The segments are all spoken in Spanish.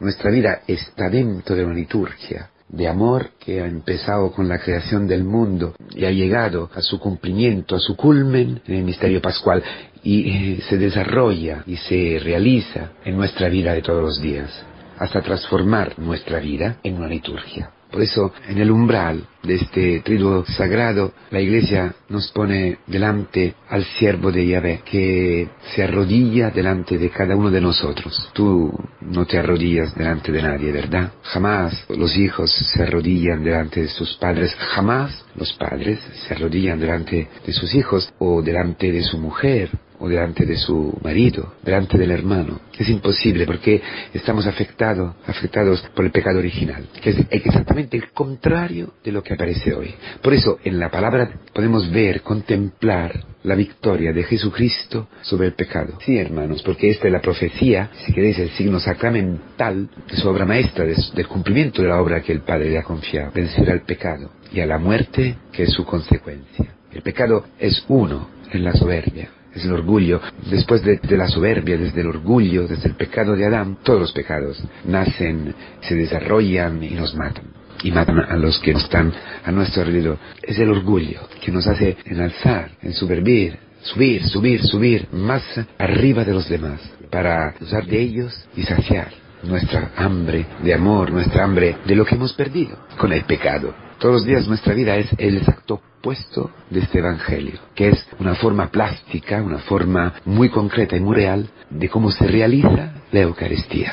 Nuestra vida está dentro de una liturgia de amor que ha empezado con la creación del mundo y ha llegado a su cumplimiento, a su culmen en el misterio pascual y eh, se desarrolla y se realiza en nuestra vida de todos los días hasta transformar nuestra vida en una liturgia. Por eso, en el umbral de este triduo sagrado, la Iglesia nos pone delante al siervo de Yahvé, que se arrodilla delante de cada uno de nosotros. Tú no te arrodillas delante de nadie, ¿verdad? Jamás los hijos se arrodillan delante de sus padres, jamás los padres se arrodillan delante de sus hijos o delante de su mujer o delante de su marido, delante del hermano. Es imposible porque estamos afectados, afectados por el pecado original, que es exactamente el contrario de lo que aparece hoy. Por eso en la palabra podemos ver, contemplar la victoria de Jesucristo sobre el pecado. Sí, hermanos, porque esta es la profecía, si queréis, el signo sacramental de su obra maestra, del cumplimiento de la obra que el Padre le ha confiado, vencer al pecado y a la muerte que es su consecuencia. El pecado es uno en la soberbia, es el orgullo. Después de, la soberbia, desde el orgullo, desde el pecado de Adán, todos los pecados nacen, se desarrollan y nos matan. Y matan a los que están a nuestro alrededor. Es el orgullo que nos hace enalzar, en subir, subir, subir, subir más arriba de los demás, para usar de ellos y saciar nuestra hambre de amor, nuestra hambre de lo que hemos perdido con el pecado. Todos los días nuestra vida es el exacto opuesto de este Evangelio, que es una forma plástica, una forma muy concreta y muy real de cómo se realiza la Eucaristía.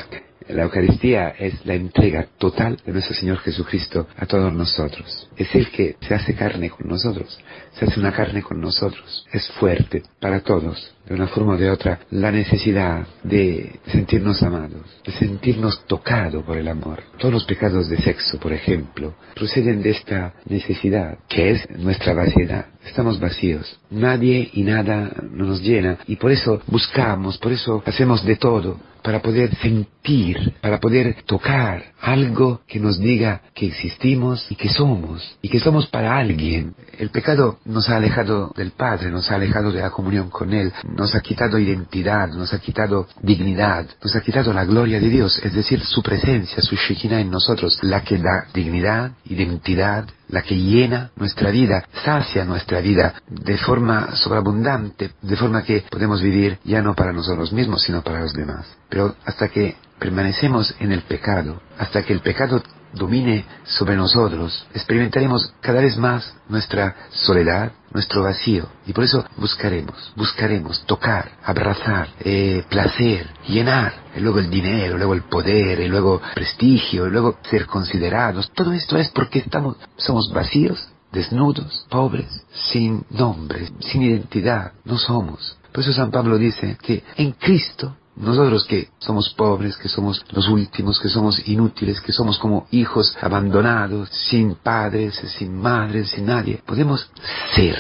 La Eucaristía es la entrega total de nuestro Señor Jesucristo a todos nosotros. Es el que se hace carne con nosotros, se hace una carne con nosotros. Es fuerte para todos, de una forma o de otra, la necesidad de sentirnos amados, de sentirnos tocados por el amor. Todos los pecados de sexo, por ejemplo, proceden de esta necesidad, que es nuestra vaciedad. Estamos vacíos. Nadie y nada nos llena y por eso buscamos, por eso hacemos de todo para poder sentir, para poder tocar algo que nos diga que existimos y que somos, y que somos para alguien. El pecado nos ha alejado del Padre, nos ha alejado de la comunión con Él, nos ha quitado identidad, nos ha quitado dignidad, nos ha quitado la gloria de Dios, es decir, su presencia, su Shekinah en nosotros, la que da dignidad, identidad, la que llena nuestra vida, sacia nuestra vida de forma sobreabundante, de forma que podemos vivir ya no para nosotros mismos, sino para los demás. Pero hasta que permanecemos en el pecado, hasta que el pecado domine sobre nosotros, experimentaremos cada vez más nuestra soledad, nuestro vacío. Y por eso buscaremos, buscaremos tocar, abrazar, eh, placer, llenar, luego el dinero, luego el poder, y luego prestigio, luego ser considerados. Todo esto es porque estamos, somos vacíos, desnudos, pobres, sin nombre, sin identidad, no somos. Por eso San Pablo dice que en Cristo nosotros que somos pobres, que somos los últimos, que somos inútiles, que somos como hijos abandonados, sin padres, sin madres, sin nadie, podemos ser,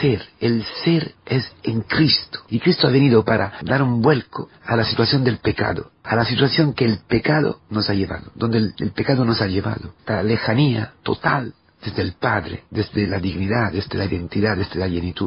ser. El ser es en Cristo. Y Cristo ha venido para dar un vuelco a la situación del pecado, a la situación que el pecado nos ha llevado, donde el, pecado nos ha llevado, la lejanía total desde el Padre, desde la dignidad, desde la identidad, desde la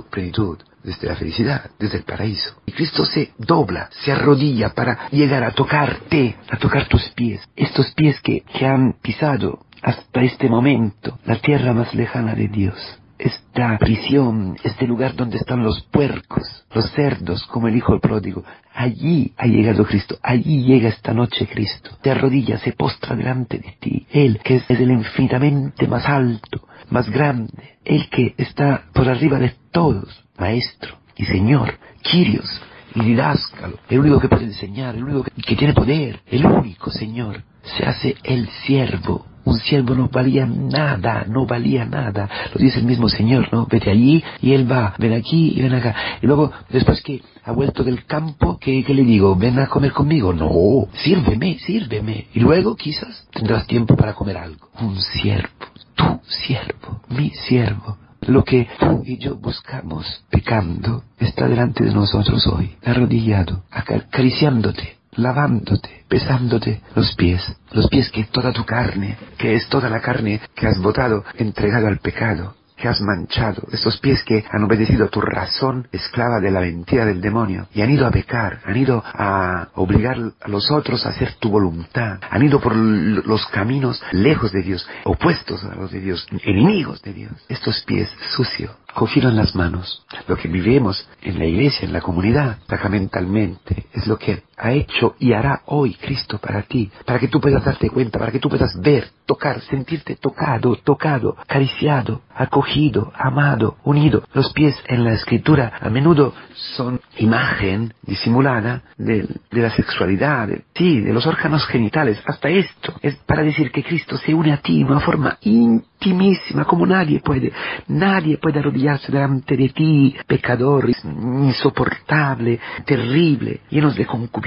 plenitud desde la felicidad, desde el paraíso. Y Cristo se dobla, se arrodilla para llegar a tocarte, a tocar tus pies. Estos pies que, que han pisado hasta este momento la tierra más lejana de Dios esta prisión, este lugar donde están los puercos, los cerdos, como el hijo del pródigo. Allí ha llegado Cristo, allí llega esta noche Cristo. Te arrodilla, se postra delante de ti. Él, que es el infinitamente más alto, más grande, Él que está por arriba de todos, Maestro y Señor, Quirios y didáscalo, el único que puede enseñar, el único que tiene poder, el único Señor, se hace el siervo un siervo no valía nada, no valía nada. Lo dice el mismo Señor, ¿no? Vete allí y él va, ven aquí y ven acá. Y luego, después que ha vuelto del campo, ¿qué, le digo? ¿Ven a comer conmigo? No, sírveme, sírveme. Y luego quizás tendrás tiempo para comer algo. Un siervo, tu siervo, mi siervo. Lo que tú y yo buscamos pecando está delante de nosotros hoy, arrodillado, acariciándote, lavándote, besándote los pies, los pies que toda tu carne, que es toda la carne que has botado, entregado al pecado, que has manchado, estos pies que han obedecido a tu razón esclava de la mentira del demonio y han ido a pecar, han ido a obligar a los otros a hacer tu voluntad, han ido por los caminos lejos de Dios, opuestos a los de Dios, enemigos de Dios. Estos pies sucios cogieron las manos. Lo que vivimos en la iglesia, en la comunidad, sacramentalmente, es lo que ha hecho y hará hoy Cristo para ti, para que tú puedas darte cuenta, para que tú puedas ver, tocar, sentirte tocado, tocado, acariciado, acogido, amado, unido. Los pies en la escritura a menudo son imagen disimulada de, la sexualidad, de, sí, de los órganos genitales. Hasta esto es para decir que Cristo se une a ti de una forma intimísima, como nadie puede. Nadie puede arrodillarse delante de ti, pecador, insoportable, terrible, llenos de concupiscencia,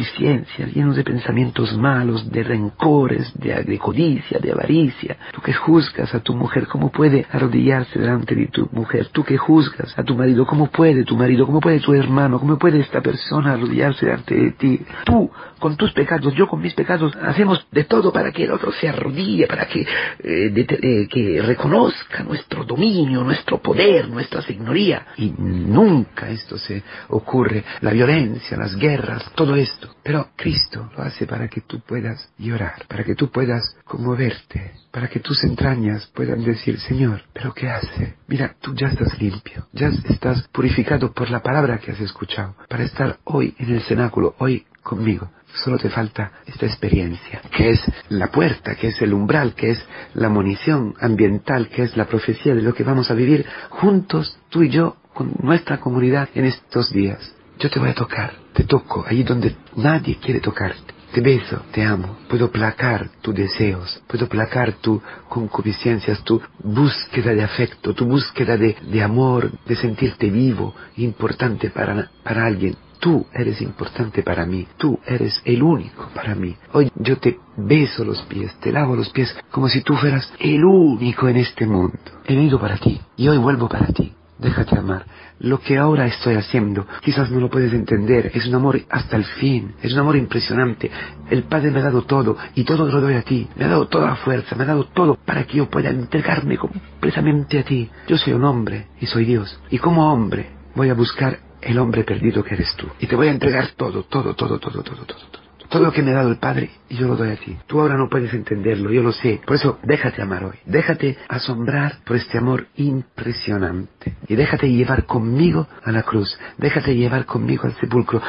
llenos de pensamientos malos, de rencores, de, codicia, de avaricia. Tú que juzgas a tu mujer, ¿cómo puede arrodillarse delante de tu mujer? Tú que juzgas a tu marido, ¿cómo puede tu marido? ¿Cómo puede tu hermano? ¿Cómo puede esta persona arrodillarse delante de ti? Tú, con tus pecados, yo con mis pecados, hacemos de todo para que el otro se arrodille, para que, eh, eh, que reconozca nuestro dominio, nuestro poder, nuestra señoría. Y nunca esto se ocurre. La violencia, las guerras, todo esto. Pero Cristo lo hace para que tú puedas llorar, para que tú puedas conmoverte, para que tus entrañas puedan decir, Señor, ¿pero qué hace? Mira, tú ya estás limpio, ya estás purificado por la palabra que has escuchado, para estar hoy en el cenáculo, hoy conmigo. Solo te falta esta experiencia, que es la puerta, que es el umbral, que es la munición ambiental, que es la profecía de lo que vamos a vivir juntos, tú y yo, con nuestra comunidad en estos días. Yo te voy a tocar, te toco allí donde nadie quiere tocarte. Te beso, te amo, puedo placar tus deseos, puedo placar tu concupiscencias, tu búsqueda de afecto, tu búsqueda de, de amor, de sentirte vivo, importante para, para alguien. Tú eres importante para mí, tú eres el único para mí. Hoy yo te beso los pies, te lavo los pies como si tú fueras el único en este mundo. He venido para ti y hoy vuelvo para ti. Déjate amar. Lo que ahora estoy haciendo, quizás no lo puedes entender, es un amor hasta el fin, es un amor impresionante. El Padre me ha dado todo y todo lo doy a ti. Me ha dado toda la fuerza, me ha dado todo para que yo pueda entregarme completamente a ti. Yo soy un hombre y soy Dios. Y como hombre voy a buscar el hombre perdido que eres tú. Y te voy a entregar todo, todo, todo, todo, todo, todo, todo. Todo lo que me ha dado el Padre, yo lo doy a ti. Tú ahora no puedes entenderlo, yo lo sé. Por eso, déjate amar hoy. Déjate asombrar por este amor impresionante. Y déjate llevar conmigo a la cruz. Déjate llevar conmigo al sepulcro.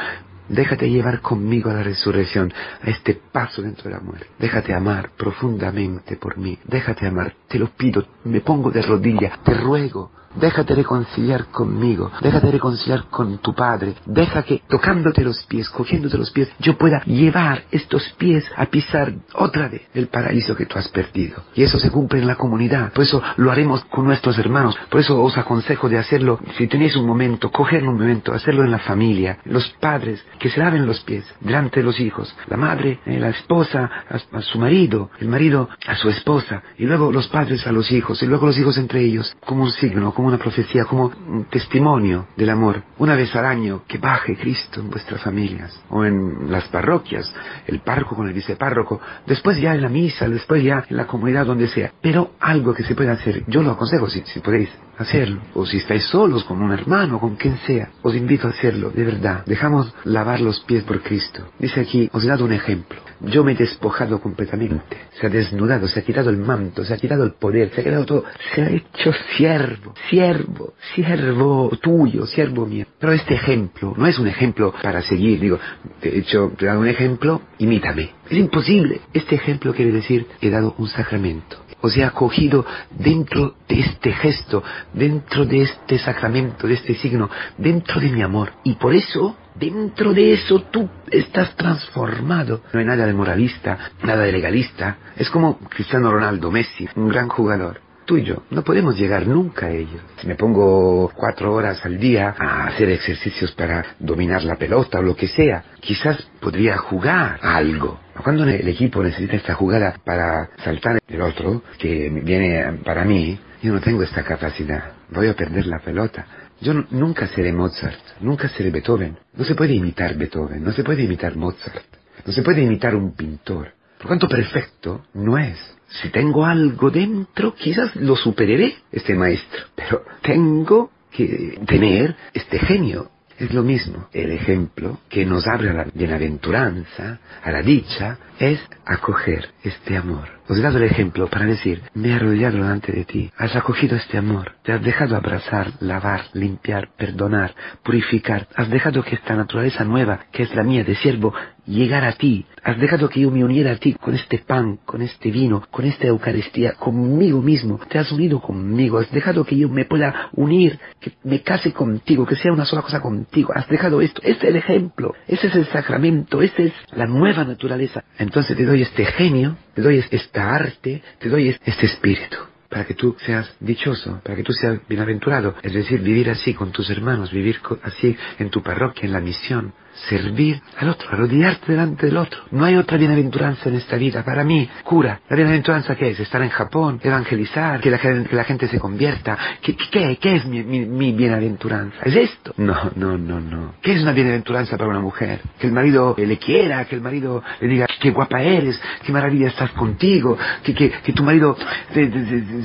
Déjate llevar conmigo a la resurrección, a este paso dentro de la muerte. Déjate amar profundamente por mí. Déjate amar. Te lo pido. Me pongo de rodilla. Te ruego Déjate reconciliar conmigo, déjate reconciliar con tu Padre, deja que tocándote los pies, cogiéndote los pies, yo pueda llevar estos pies a pisar otra vez el paraíso que tú has perdido. Y eso se cumple en la comunidad, por eso lo haremos con nuestros hermanos, por eso os aconsejo de hacerlo, si tenéis un momento, coger un momento, hacerlo en la familia, los padres que se laven los pies delante de los hijos, la madre, eh, la esposa a, a su marido, el marido a su esposa, y luego los padres a los hijos, y luego los hijos entre ellos, como un signo, como una profecía, como un testimonio del amor. Una vez al año que baje Cristo en vuestras familias o en las parroquias, el párroco con el vicepárroco, después ya en la misa, después ya en la comunidad donde sea. Pero algo que se pueda hacer, yo lo aconsejo si, si podéis hacerlo. O si estáis solos con un hermano, con quien sea, os invito a hacerlo, de verdad. Dejamos lavar los pies por Cristo. Dice aquí, os he dado un ejemplo. Yo me he despojado completamente. Se ha desnudado, se ha quitado el manto, se ha quitado el poder, se ha quedado todo. Se ha hecho siervo, siervo, siervo tuyo, siervo mío. Pero este ejemplo no es un ejemplo para seguir. Digo, de hecho, te he dado un ejemplo, imítame. Es imposible. Este ejemplo quiere decir, he dado un sacramento os he acogido dentro de este gesto, dentro de este sacramento, de este signo, dentro de mi amor. Y por eso dentro de eso tú estás transformado. No hay nada de moralista, nada de legalista. Es como Cristiano Ronaldo, Messi, un gran jugador. Tú y yo no podemos llegar nunca a ello. Si me pongo cuatro horas al día a hacer ejercicios para dominar la pelota o lo que sea, quizás podría jugar algo. Cuando el equipo necesita esta jugada para saltar el otro, que viene para mí, yo no tengo esta capacidad. Voy a perder la pelota. Yo nunca seré Mozart, nunca seré Beethoven. No se puede imitar Beethoven, no se puede imitar Mozart, no se puede imitar un pintor. Por cuanto perfecto no es. Si tengo algo dentro, quizás lo superaré, este maestro, pero tengo que tener este genio. Es lo mismo. El ejemplo que nos abre a la bienaventuranza, a la dicha, es acoger este amor. Os he dado el ejemplo para decir, me he arrodillado delante de ti, has acogido este amor, te has dejado abrazar, lavar, limpiar, perdonar, purificar, has dejado que esta naturaleza nueva, que es la mía de siervo, llegar a ti, has dejado que yo me uniera a ti con este pan, con este vino, con esta Eucaristía, conmigo mismo, te has unido conmigo, has dejado que yo me pueda unir, que me case contigo, que sea una sola cosa contigo, has dejado esto, ese es el ejemplo, ese es el sacramento, esa es la nueva naturaleza. Entonces te doy este genio, te doy esta arte, te doy este espíritu para que tú seas dichoso, para que tú seas bienaventurado, es decir, vivir así con tus hermanos, vivir así en tu parroquia, en la misión, servir al otro, arrodillarte delante del otro. No hay otra bienaventuranza en esta vida. Para mí, cura, ¿la bienaventuranza qué es? Estar en Japón, evangelizar, que la, que la gente se convierta. ¿Qué, qué, qué es mi, mi, bienaventuranza? ¿Es esto? No, no, no, no. ¿Qué es una bienaventuranza para una mujer? Que el marido le quiera, que el marido le diga, qué guapa eres, qué maravilla estás contigo, que, que, que tu marido se,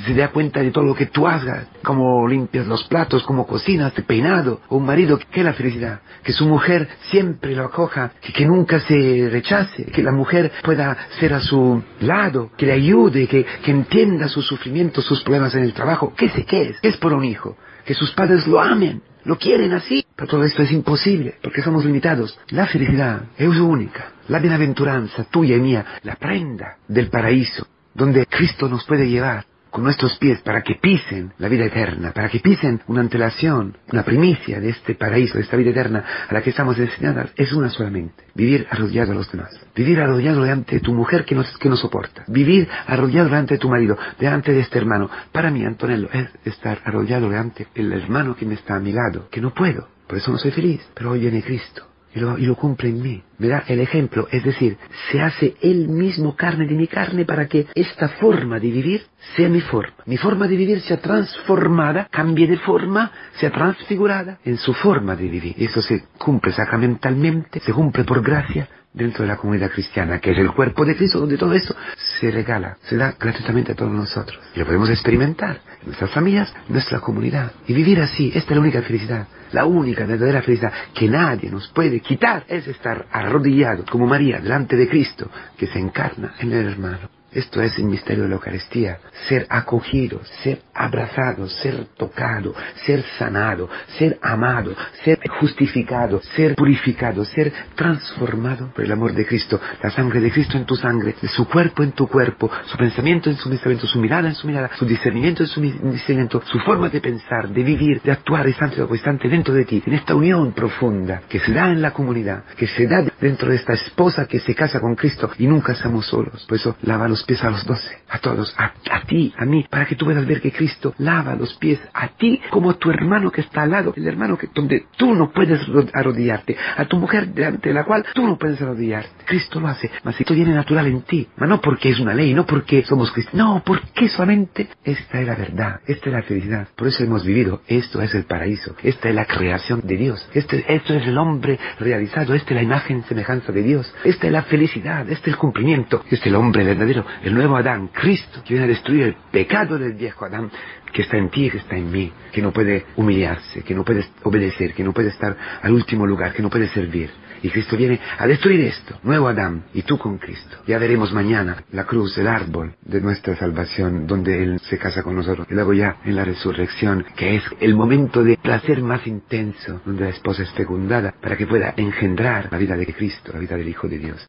se, dé cuenta de todo lo que tú hagas, cómo limpias los platos, cómo cocinas, te peinado. Un marido, ¿qué es la felicidad? Que su mujer siempre lo acoja, que, nunca se rechace, que la mujer pueda ser a su lado, que le ayude, que, entienda sus sufrimientos, sus problemas en el trabajo. ¿Qué sé qué es? ¿Qué es por un hijo? Que sus padres lo amen, lo quieren así. Pero todo esto es imposible, porque somos limitados. La felicidad es única. La bienaventuranza tuya y mía, la prenda del paraíso, donde Cristo nos puede llevar con nuestros pies para que pisen la vida eterna, para que pisen una antelación, una primicia de este paraíso, de esta vida eterna a la que estamos destinados, es una solamente. Vivir arrodillado a los demás. Vivir arrodillado delante de tu mujer que no, que no soporta. Vivir arrodillado delante de tu marido, delante de este hermano. Para mí, Antonello, es estar arrodillado delante del hermano que me está a mi lado, que no puedo. Por eso no soy feliz. Pero hoy viene Cristo y lo, cumple en mí. Me da el ejemplo, es decir, se hace él mismo carne de mi carne para que esta forma de vivir sea mi forma. Mi forma de vivir sea transformada, cambie de forma, sea transfigurada en su forma de vivir. Y eso se cumple sacramentalmente, se cumple por gracia dentro de la comunidad cristiana, que es el cuerpo de Cristo, donde todo eso se regala, se da gratuitamente a todos nosotros. Y lo podemos experimentar en nuestras familias, en nuestra comunidad. Y vivir así, esta es la única felicidad, la única verdadera felicidad que nadie nos puede quitar, es estar arrodillado como María delante de Cristo, que se encarna en el hermano. Esto es el misterio de la Eucaristía, ser acogido, ser abrazado, ser tocado, ser sanado, ser amado, ser justificado, ser purificado, ser transformado por el amor de Cristo, la sangre de Cristo en tu sangre, su cuerpo en tu cuerpo, su pensamiento en su pensamiento, su mirada en su mirada, su discernimiento en su discernimiento, su forma de pensar, de vivir, de actuar instante a instante dentro de ti, en esta unión profunda que se da en la comunidad, que se da dentro de esta esposa que se casa con Cristo y nunca estamos solos. Por eso lava los pies a los doce, a todos, a, ti, a mí, para que tú puedas ver que Cristo lava los pies a ti como a tu hermano que está al lado, el hermano que donde tú no puedes arrodillarte, a tu mujer delante de la cual tú no puedes arrodillarte. Cristo lo hace, mas esto viene natural en ti, mas no porque es una ley, no porque somos cristianos, no, porque solamente esta es la verdad, esta es la felicidad. Por eso hemos vivido, esto es el paraíso, esta es la creación de Dios, este, esto es el hombre realizado, esta es la imagen semejanza de Dios, esta es la felicidad, este es el cumplimiento, este es el hombre verdadero, el nuevo Adán, Cristo, que viene a destruir el pecado del viejo Adán, que está en ti que está en mí, que no puede humillarse, que no puede obedecer, que no puede estar al último lugar, que no puede servir. Y Cristo viene a destruir esto, nuevo Adán, y tú con Cristo. Ya veremos mañana la cruz, el árbol de nuestra salvación, donde Él se casa con nosotros. Y luego ya en la resurrección, que es el momento de placer más intenso, donde la esposa es fecundada, para que pueda engendrar la vida de Cristo, la vida del Hijo de Dios.